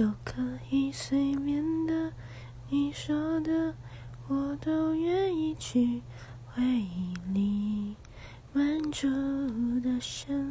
都可以随便的你说的我都愿意去回忆里满足的旋